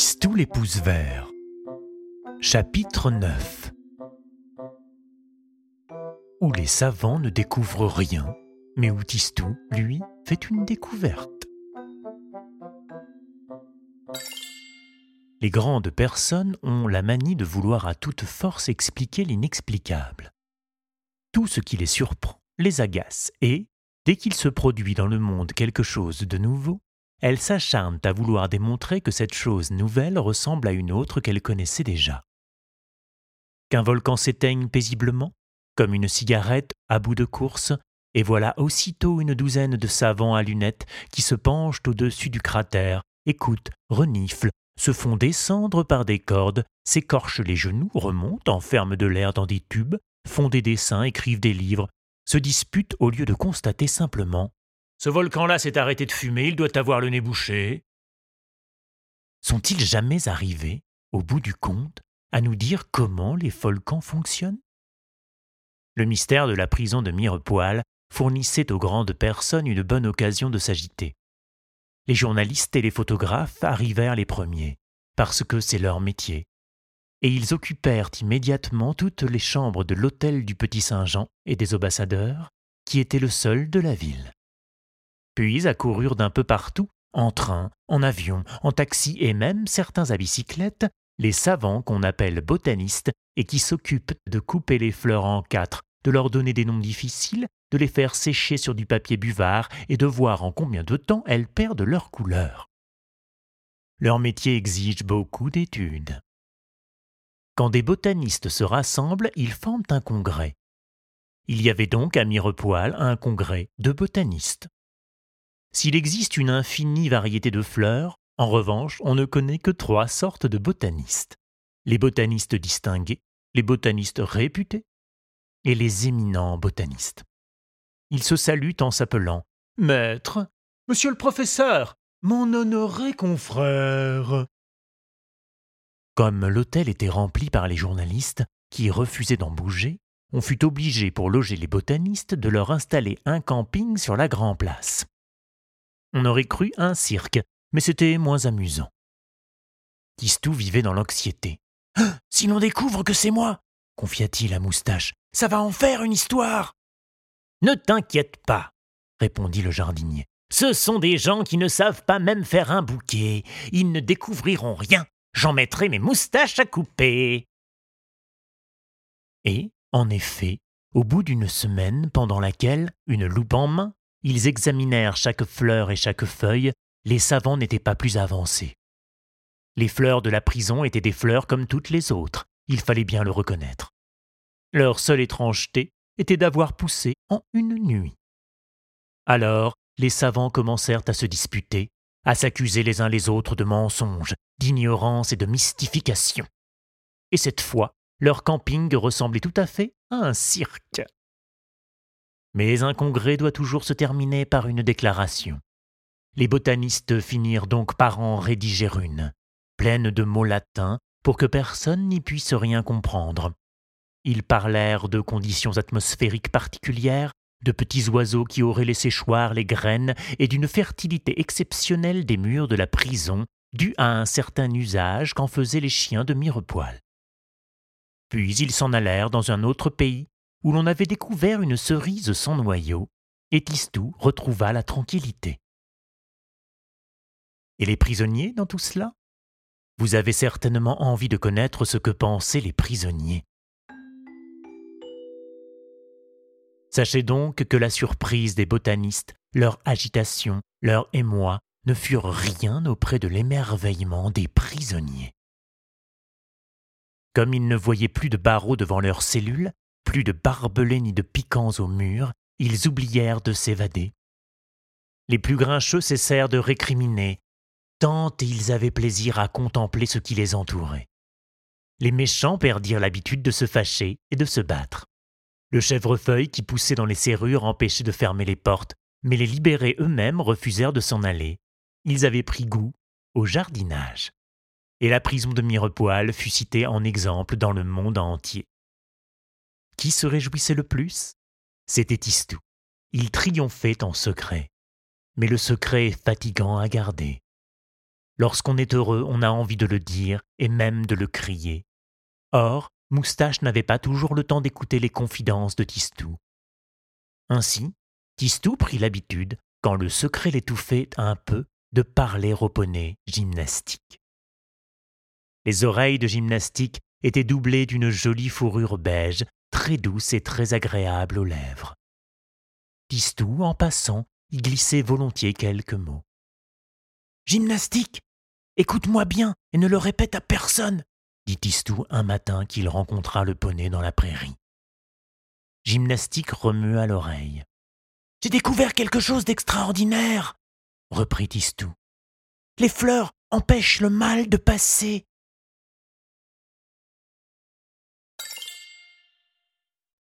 Tistou les pouces verts. Chapitre 9 Où les savants ne découvrent rien, mais où Tistou, lui, fait une découverte. Les grandes personnes ont la manie de vouloir à toute force expliquer l'inexplicable. Tout ce qui les surprend les agace et, dès qu'il se produit dans le monde quelque chose de nouveau, elles s'acharnent à vouloir démontrer que cette chose nouvelle ressemble à une autre qu'elles connaissaient déjà. Qu'un volcan s'éteigne paisiblement, comme une cigarette à bout de course, et voilà aussitôt une douzaine de savants à lunettes qui se penchent au-dessus du cratère, écoutent, reniflent, se font descendre par des cordes, s'écorchent les genoux, remontent, enferment de l'air dans des tubes, font des dessins, écrivent des livres, se disputent au lieu de constater simplement ce volcan-là s'est arrêté de fumer, il doit avoir le nez bouché. Sont-ils jamais arrivés, au bout du compte, à nous dire comment les volcans fonctionnent? Le mystère de la prison de Mirepoil fournissait aux grandes personnes une bonne occasion de s'agiter. Les journalistes et les photographes arrivèrent les premiers, parce que c'est leur métier. Et ils occupèrent immédiatement toutes les chambres de l'hôtel du Petit Saint-Jean et des ambassadeurs, qui était le seul de la ville puis accoururent d'un peu partout, en train, en avion, en taxi et même certains à bicyclette, les savants qu'on appelle botanistes et qui s'occupent de couper les fleurs en quatre, de leur donner des noms difficiles, de les faire sécher sur du papier buvard et de voir en combien de temps elles perdent leur couleur. Leur métier exige beaucoup d'études. Quand des botanistes se rassemblent, ils forment un congrès. Il y avait donc à Mirepoil un congrès de botanistes. S'il existe une infinie variété de fleurs, en revanche, on ne connaît que trois sortes de botanistes. Les botanistes distingués, les botanistes réputés et les éminents botanistes. Ils se saluent en s'appelant Maître, Monsieur le professeur, mon honoré confrère. Comme l'hôtel était rempli par les journalistes, qui refusaient d'en bouger, on fut obligé pour loger les botanistes de leur installer un camping sur la Grand Place. On aurait cru un cirque, mais c'était moins amusant. Tistou vivait dans l'anxiété. Ah, si l'on découvre que c'est moi, confia-t-il à Moustache, ça va en faire une histoire. Ne t'inquiète pas, répondit le jardinier. Ce sont des gens qui ne savent pas même faire un bouquet. Ils ne découvriront rien. J'en mettrai mes moustaches à couper. Et, en effet, au bout d'une semaine pendant laquelle, une loupe en main, ils examinèrent chaque fleur et chaque feuille, les savants n'étaient pas plus avancés. Les fleurs de la prison étaient des fleurs comme toutes les autres, il fallait bien le reconnaître. Leur seule étrangeté était d'avoir poussé en une nuit. Alors, les savants commencèrent à se disputer, à s'accuser les uns les autres de mensonges, d'ignorance et de mystification. Et cette fois, leur camping ressemblait tout à fait à un cirque. Mais un congrès doit toujours se terminer par une déclaration. Les botanistes finirent donc par en rédiger une, pleine de mots latins, pour que personne n'y puisse rien comprendre. Ils parlèrent de conditions atmosphériques particulières, de petits oiseaux qui auraient laissé choir les graines et d'une fertilité exceptionnelle des murs de la prison, due à un certain usage qu'en faisaient les chiens de Mirepoil. Puis ils s'en allèrent dans un autre pays où l'on avait découvert une cerise sans noyau, et Tistou retrouva la tranquillité. Et les prisonniers dans tout cela? Vous avez certainement envie de connaître ce que pensaient les prisonniers. Sachez donc que la surprise des botanistes, leur agitation, leur émoi ne furent rien auprès de l'émerveillement des prisonniers. Comme ils ne voyaient plus de barreaux devant leurs cellules, plus de barbelés ni de piquants au mur, ils oublièrent de s'évader. Les plus grincheux cessèrent de récriminer, tant ils avaient plaisir à contempler ce qui les entourait. Les méchants perdirent l'habitude de se fâcher et de se battre. Le chèvrefeuille qui poussait dans les serrures empêchait de fermer les portes, mais les libérés eux-mêmes refusèrent de s'en aller. Ils avaient pris goût au jardinage. Et la prison de Mirepoil fut citée en exemple dans le monde entier. Qui se réjouissait le plus C'était Tistou. Il triomphait en secret. Mais le secret est fatigant à garder. Lorsqu'on est heureux, on a envie de le dire et même de le crier. Or, Moustache n'avait pas toujours le temps d'écouter les confidences de Tistou. Ainsi, Tistou prit l'habitude, quand le secret l'étouffait un peu, de parler au poney gymnastique. Les oreilles de gymnastique étaient doublées d'une jolie fourrure beige, très douce et très agréable aux lèvres. Tistou, en passant, y glissait volontiers quelques mots. Gymnastique Écoute-moi bien et ne le répète à personne, dit Tistou un matin qu'il rencontra le poney dans la prairie. Gymnastique remua l'oreille. J'ai découvert quelque chose d'extraordinaire, reprit Tistou. Les fleurs empêchent le mal de passer.